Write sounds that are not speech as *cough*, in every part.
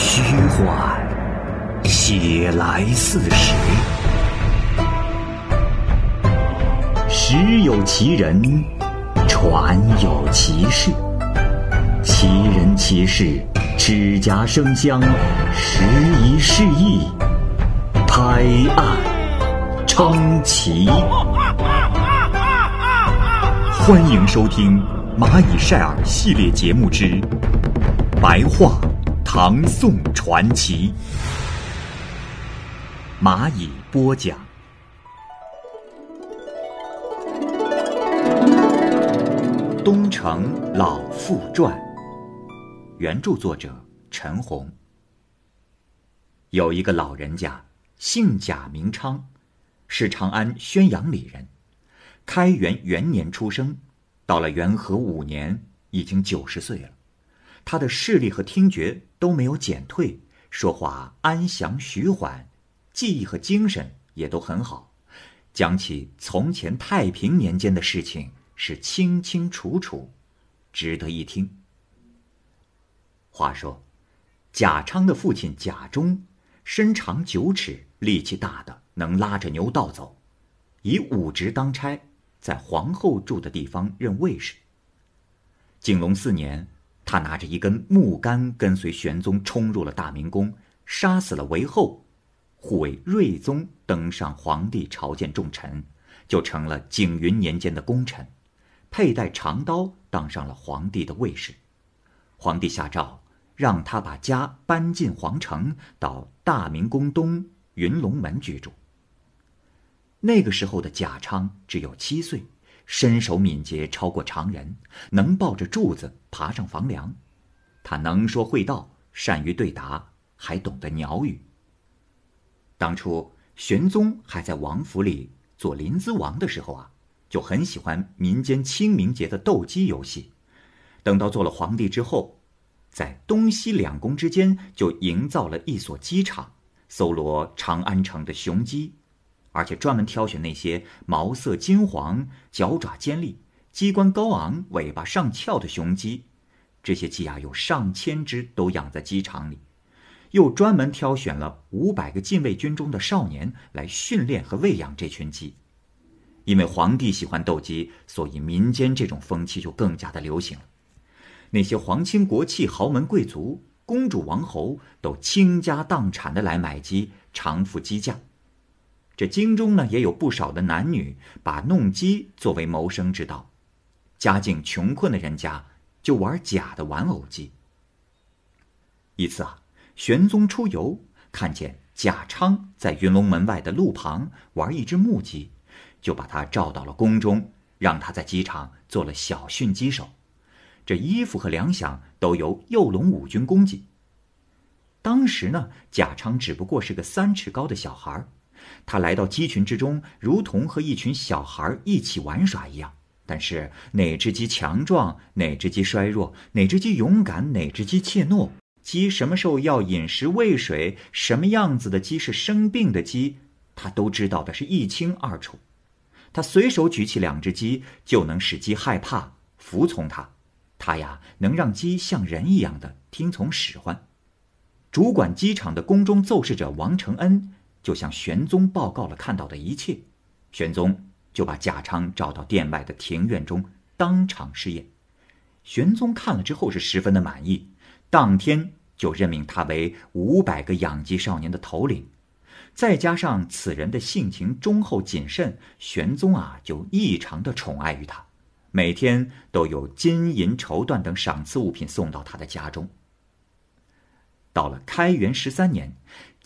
虚幻，写来似实。实有其人，传有其事。其人其事，指甲生香，时移世易，拍案称奇。欢迎收听《蚂蚁晒尔》系列节目之《白话唐宋传奇》，蚂蚁播讲。《东城老妇传》，原著作者陈红。有一个老人家，姓贾名昌，是长安宣阳里人。开元元年出生，到了元和五年，已经九十岁了。他的视力和听觉都没有减退，说话安详徐缓，记忆和精神也都很好，讲起从前太平年间的事情是清清楚楚，值得一听。话说，贾昌的父亲贾忠，身长九尺，力气大的能拉着牛道走，以武职当差。在皇后住的地方任卫士。景龙四年，他拿着一根木杆，跟随玄宗冲入了大明宫，杀死了韦后，护卫睿宗登上皇帝朝见重臣，就成了景云年间的功臣，佩戴长刀，当上了皇帝的卫士。皇帝下诏，让他把家搬进皇城，到大明宫东云龙门居住。那个时候的贾昌只有七岁，身手敏捷超过常人，能抱着柱子爬上房梁。他能说会道，善于对答，还懂得鸟语。当初玄宗还在王府里做临淄王的时候啊，就很喜欢民间清明节的斗鸡游戏。等到做了皇帝之后，在东西两宫之间就营造了一所鸡场，搜罗长安城的雄鸡。而且专门挑选那些毛色金黄、脚爪尖利、鸡冠高昂、尾巴上翘的雄鸡，这些鸡啊有上千只，都养在鸡场里。又专门挑选了五百个禁卫军中的少年来训练和喂养这群鸡。因为皇帝喜欢斗鸡，所以民间这种风气就更加的流行了。那些皇亲国戚、豪门贵族、公主王侯都倾家荡产的来买鸡，偿付鸡价。这京中呢，也有不少的男女把弄鸡作为谋生之道，家境穷困的人家就玩假的玩偶鸡。一次啊，玄宗出游，看见贾昌在云龙门外的路旁玩一只木鸡，就把他召到了宫中，让他在机场做了小训鸡手，这衣服和粮饷都由右龙五军供给。当时呢，贾昌只不过是个三尺高的小孩儿。他来到鸡群之中，如同和一群小孩一起玩耍一样。但是哪只鸡强壮，哪只鸡衰弱，哪只鸡勇敢，哪只鸡怯懦，鸡什么时候要饮食喂水，什么样子的鸡是生病的鸡，他都知道的是一清二楚。他随手举起两只鸡，就能使鸡害怕、服从他。他呀，能让鸡像人一样的听从使唤。主管机场的宫中奏事者王承恩。就向玄宗报告了看到的一切，玄宗就把贾昌召到殿外的庭院中当场试验。玄宗看了之后是十分的满意，当天就任命他为五百个养鸡少年的头领。再加上此人的性情忠厚谨慎，玄宗啊就异常的宠爱于他，每天都有金银绸缎等赏赐物品送到他的家中。到了开元十三年。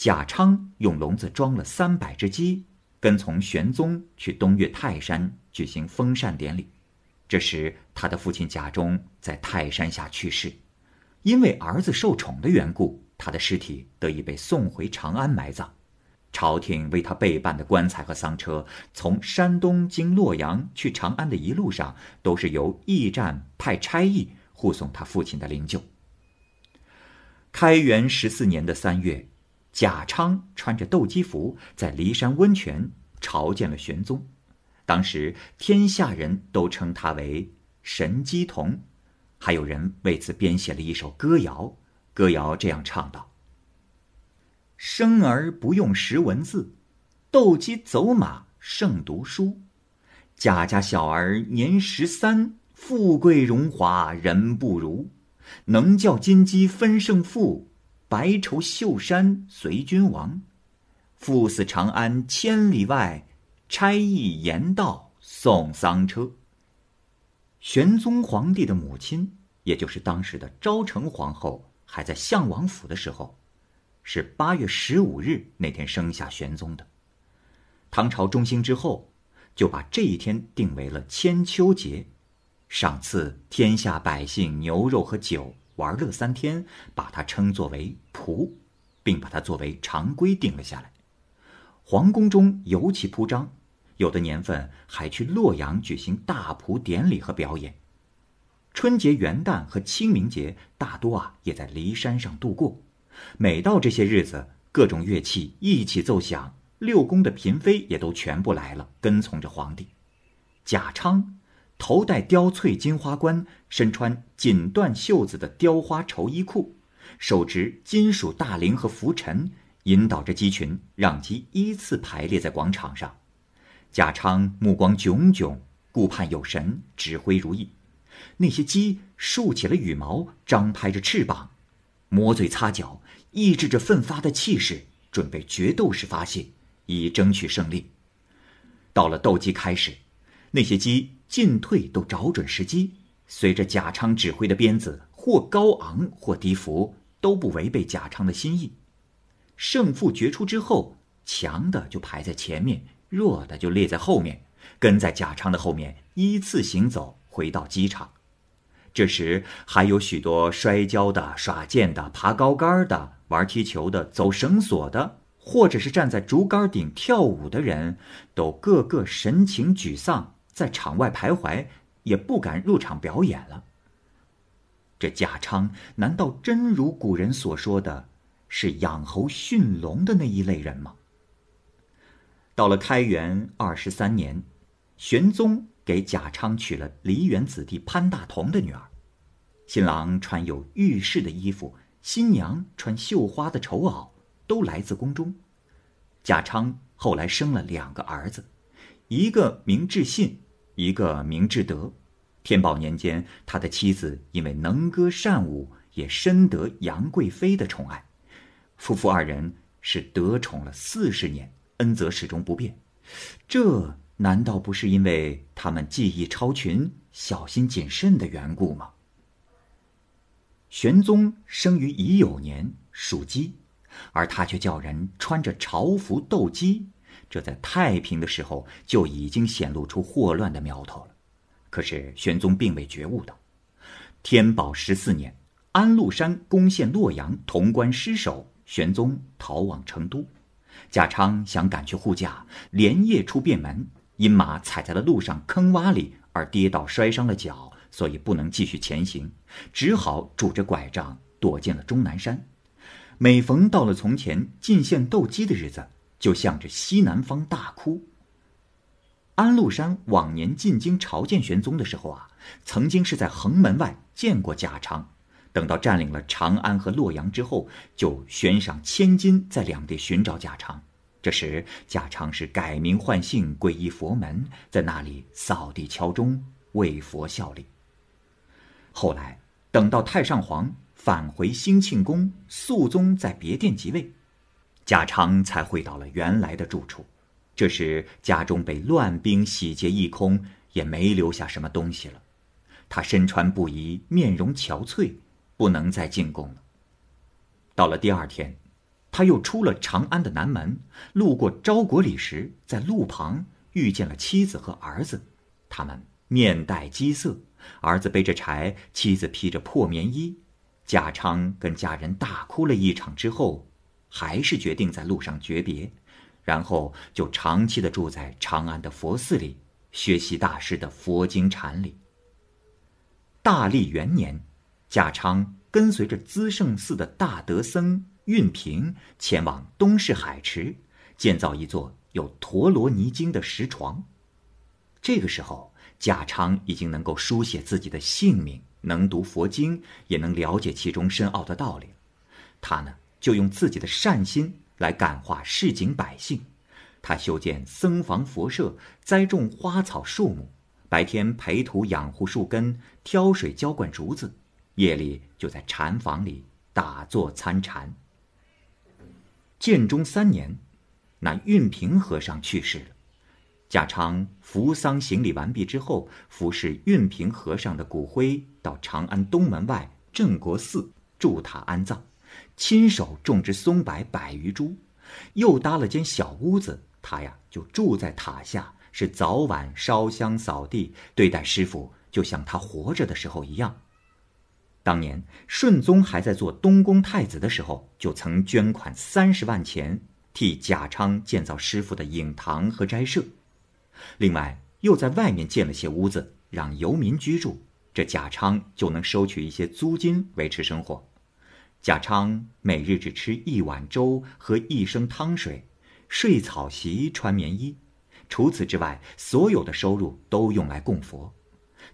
贾昌用笼子装了三百只鸡，跟从玄宗去东岳泰山举行封禅典礼。这时，他的父亲贾忠在泰山下去世，因为儿子受宠的缘故，他的尸体得以被送回长安埋葬。朝廷为他备办的棺材和丧车，从山东经洛阳去长安的一路上，都是由驿站派差役护送他父亲的灵柩。开元十四年的三月。贾昌穿着斗鸡服，在骊山温泉朝见了玄宗。当时天下人都称他为神鸡童，还有人为此编写了一首歌谣。歌谣这样唱道：“生儿不用识文字，斗鸡走马胜读书。贾家小儿年十三，富贵荣华人不如。能教金鸡分胜负，白绸绣衫随君王。赴死长安千里外，差役言道送丧车。玄宗皇帝的母亲，也就是当时的昭成皇后，还在相王府的时候。是八月十五日那天生下玄宗的。唐朝中兴之后，就把这一天定为了千秋节，赏赐天下百姓牛肉和酒，玩乐三天，把它称作为蒲，并把它作为常规定了下来。皇宫中尤其铺张，有的年份还去洛阳举行大蒲典礼和表演。春节、元旦和清明节大多啊也在骊山上度过。每到这些日子，各种乐器一起奏响，六宫的嫔妃也都全部来了，跟从着皇帝。贾昌头戴雕翠金花冠，身穿锦缎袖子的雕花绸衣裤，手执金属大铃和拂尘，引导着鸡群，让鸡依次排列在广场上。贾昌目光炯炯，顾盼有神，指挥如意。那些鸡竖起了羽毛，张拍着翅膀。磨嘴擦脚，抑制着奋发的气势，准备决斗时发泄，以争取胜利。到了斗鸡开始，那些鸡进退都找准时机，随着贾昌指挥的鞭子，或高昂或低伏，都不违背贾昌的心意。胜负决出之后，强的就排在前面，弱的就列在后面，跟在贾昌的后面依次行走，回到机场。这时，还有许多摔跤的、耍剑的、爬高杆的、玩踢球的、走绳索的，或者是站在竹竿顶跳舞的人，都个个神情沮丧，在场外徘徊，也不敢入场表演了。这贾昌难道真如古人所说的，是养猴驯龙的那一类人吗？到了开元二十三年，玄宗。给贾昌娶了梨园子弟潘大同的女儿，新郎穿有玉饰的衣服，新娘穿绣花的绸袄，都来自宫中。贾昌后来生了两个儿子，一个名智信，一个名智德。天宝年间，他的妻子因为能歌善舞，也深得杨贵妃的宠爱，夫妇二人是得宠了四十年，恩泽始终不变。这。难道不是因为他们技艺超群、小心谨慎的缘故吗？玄宗生于乙酉年，属鸡，而他却叫人穿着朝服斗鸡，这在太平的时候就已经显露出祸乱的苗头了。可是玄宗并未觉悟到。天宝十四年，安禄山攻陷洛阳，潼关失守，玄宗逃往成都，贾昌想赶去护驾，连夜出便门。因马踩在了路上坑洼里而跌倒摔伤了脚，所以不能继续前行，只好拄着拐杖躲进了终南山。每逢到了从前进献斗鸡的日子，就向着西南方大哭。安禄山往年进京朝见玄宗的时候啊，曾经是在横门外见过贾昌，等到占领了长安和洛阳之后，就悬赏千金在两地寻找贾昌。这时，贾昌是改名换姓，皈依佛门，在那里扫地敲钟，为佛效力。后来，等到太上皇返回兴庆宫，肃宗在别殿即位，贾昌才回到了原来的住处。这时，家中被乱兵洗劫一空，也没留下什么东西了。他身穿布衣，面容憔悴，不能再进宫了。到了第二天。他又出了长安的南门，路过昭国里时，在路旁遇见了妻子和儿子，他们面带饥色，儿子背着柴，妻子披着破棉衣。贾昌跟家人大哭了一场之后，还是决定在路上诀别，然后就长期的住在长安的佛寺里，学习大师的佛经禅理。大历元年，贾昌跟随着资圣寺的大德僧。运平前往东市海池，建造一座有陀罗尼经的石床。这个时候，贾昌已经能够书写自己的姓名，能读佛经，也能了解其中深奥的道理。他呢，就用自己的善心来感化市井百姓。他修建僧房佛舍，栽种花草树木，白天培土养护树根，挑水浇灌竹子，夜里就在禅房里打坐参禅。建中三年，那运平和尚去世了。贾昌扶丧行礼完毕之后，服侍运平和尚的骨灰到长安东门外镇国寺筑塔安葬，亲手种植松柏百余株，又搭了间小屋子，他呀就住在塔下，是早晚烧香扫地，对待师傅就像他活着的时候一样。当年顺宗还在做东宫太子的时候，就曾捐款三十万钱替贾昌建造师傅的影堂和斋舍。另外，又在外面建了些屋子，让游民居住。这贾昌就能收取一些租金维持生活。贾昌每日只吃一碗粥和一升汤水，睡草席，穿棉衣。除此之外，所有的收入都用来供佛。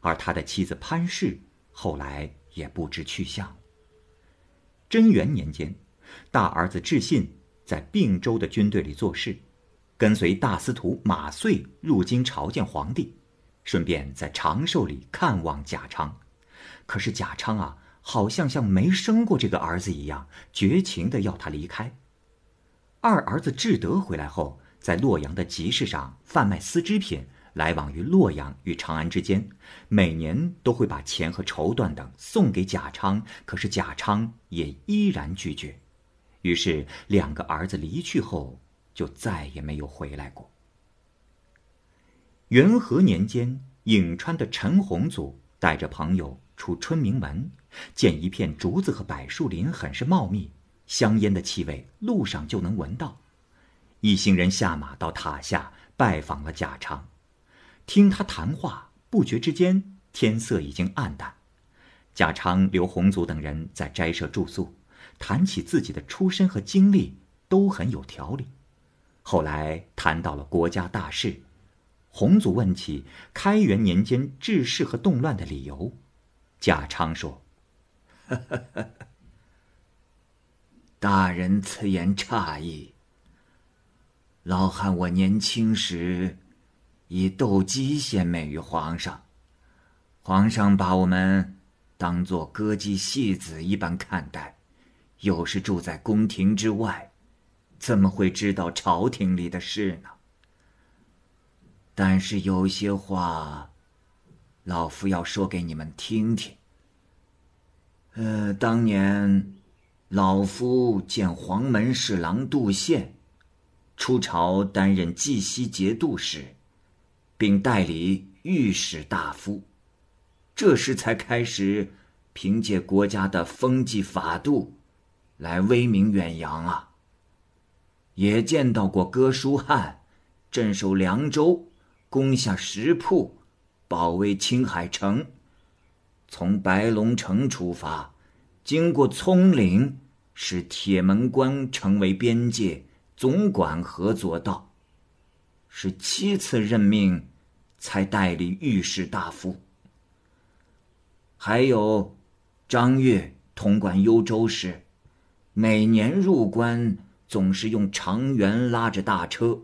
而他的妻子潘氏后来也不知去向。贞元年间，大儿子智信在并州的军队里做事。跟随大司徒马遂入京朝见皇帝，顺便在长寿里看望贾昌。可是贾昌啊，好像像没生过这个儿子一样，绝情的要他离开。二儿子智德回来后，在洛阳的集市上贩卖丝织品，来往于洛阳与长安之间，每年都会把钱和绸缎等送给贾昌，可是贾昌也依然拒绝。于是两个儿子离去后。就再也没有回来过。元和年间，颍川的陈洪祖带着朋友出春明门，见一片竹子和柏树林很是茂密，香烟的气味路上就能闻到。一行人下马到塔下拜访了贾昌，听他谈话，不觉之间天色已经暗淡。贾昌留洪祖等人在斋舍住宿，谈起自己的出身和经历，都很有条理。后来谈到了国家大事，洪祖问起开元年间治世和动乱的理由，贾昌说：“ *laughs* 大人此言差矣。老汉我年轻时，以斗鸡献媚于皇上，皇上把我们当作歌姬戏子一般看待，又是住在宫廷之外。”怎么会知道朝廷里的事呢？但是有些话，老夫要说给你们听听。呃，当年老夫见黄门侍郎杜宪出朝担任济西节度使，并代理御史大夫，这时才开始凭借国家的风纪法度来威名远扬啊。也见到过哥舒翰镇守凉州，攻下石铺，保卫青海城。从白龙城出发，经过葱岭，使铁门关成为边界，总管合作道。是七次任命，才代理御史大夫。还有张悦统管幽州时，每年入关。总是用长辕拉着大车，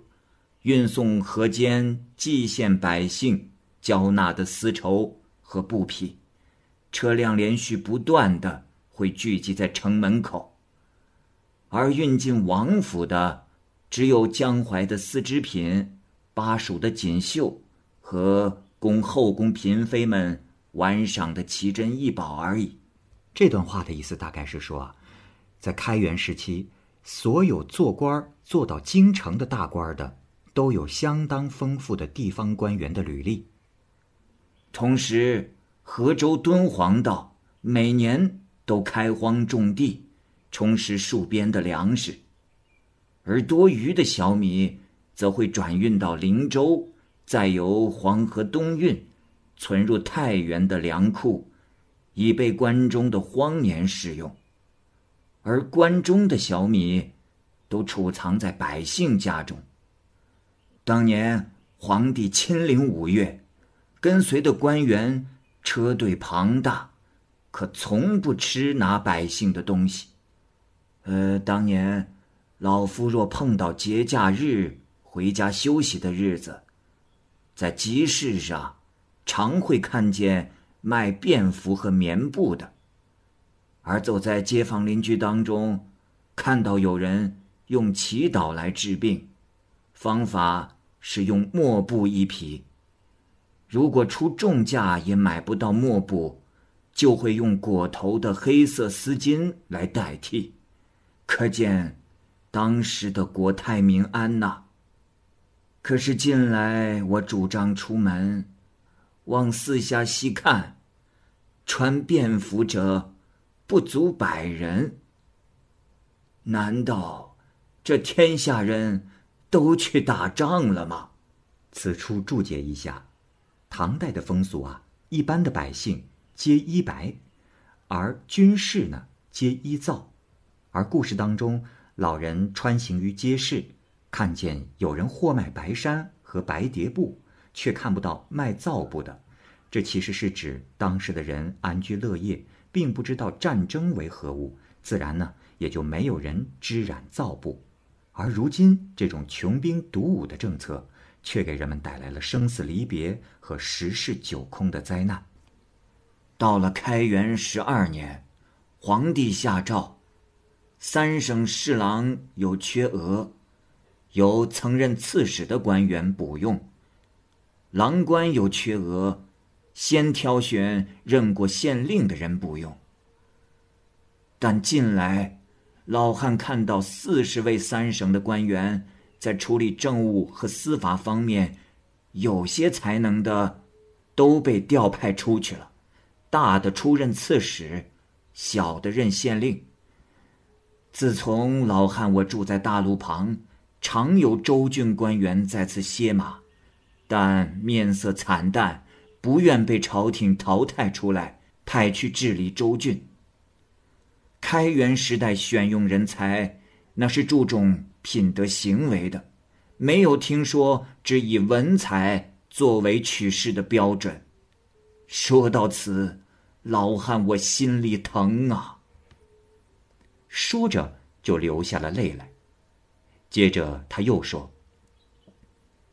运送河间蓟县百姓交纳的丝绸和布匹，车辆连续不断的会聚集在城门口。而运进王府的，只有江淮的丝织品、巴蜀的锦绣和供后宫嫔妃们玩赏的奇珍异宝而已。这段话的意思大概是说，在开元时期。所有做官做到京城的大官的，都有相当丰富的地方官员的履历。同时，河州敦煌道每年都开荒种地，充实戍边的粮食，而多余的小米则会转运到灵州，再由黄河东运，存入太原的粮库，以备关中的荒年使用。而关中的小米，都储藏在百姓家中。当年皇帝亲临五岳，跟随的官员车队庞大，可从不吃拿百姓的东西。呃，当年老夫若碰到节假日回家休息的日子，在集市上，常会看见卖便服和棉布的；而走在街坊邻居当中，看到有人用祈祷来治病，方法是用墨布一匹。如果出重价也买不到墨布，就会用裹头的黑色丝巾来代替。可见。当时的国泰民安呐。可是近来我主张出门，往四下细看，穿便服者不足百人。难道这天下人都去打仗了吗？此处注解一下，唐代的风俗啊，一般的百姓皆衣白，而军士呢皆衣皂，而故事当中。老人穿行于街市，看见有人货卖白衫和白蝶布，却看不到卖皂布的。这其实是指当时的人安居乐业，并不知道战争为何物，自然呢也就没有人织染皂布。而如今这种穷兵黩武的政策，却给人们带来了生死离别和十室九空的灾难。到了开元十二年，皇帝下诏。三省侍郎有缺额，由曾任刺史的官员补用；郎官有缺额，先挑选任过县令的人补用。但近来，老汉看到四十位三省的官员在处理政务和司法方面，有些才能的，都被调派出去了，大的出任刺史，小的任县令。自从老汉我住在大路旁，常有州郡官员在此歇马，但面色惨淡，不愿被朝廷淘汰出来，派去治理州郡。开元时代选用人才，那是注重品德行为的，没有听说只以文才作为取士的标准。说到此，老汉我心里疼啊。说着，就流下了泪来。接着他又说：“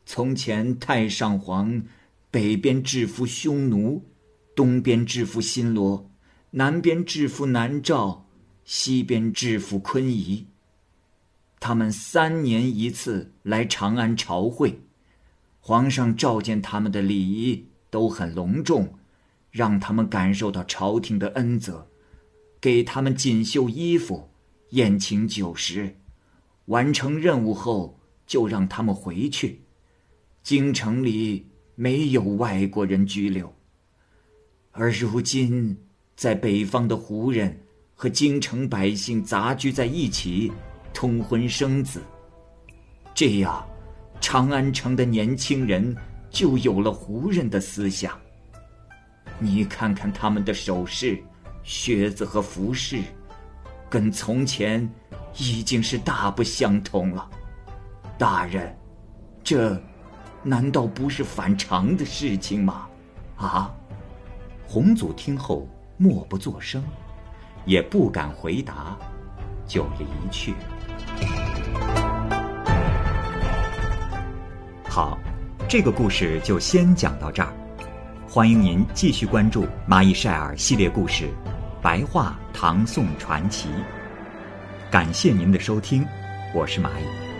从前太上皇北边制服匈奴，东边制服新罗，南边制服南诏，西边制服昆夷。他们三年一次来长安朝会，皇上召见他们的礼仪都很隆重，让他们感受到朝廷的恩泽，给他们锦绣衣服。”宴请酒食，完成任务后就让他们回去。京城里没有外国人居留，而如今在北方的胡人和京城百姓杂居在一起，通婚生子，这样长安城的年轻人就有了胡人的思想。你看看他们的首饰、靴子和服饰。跟从前已经是大不相同了，大人，这难道不是反常的事情吗？啊！洪祖听后默不作声，也不敢回答，就离去了。好，这个故事就先讲到这儿，欢迎您继续关注《蚂蚁晒尔》系列故事。白话唐宋传奇，感谢您的收听，我是蚂蚁。